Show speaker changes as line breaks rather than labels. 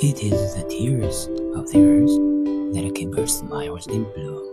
It is the tears of the earth that keep her smiles in bloom.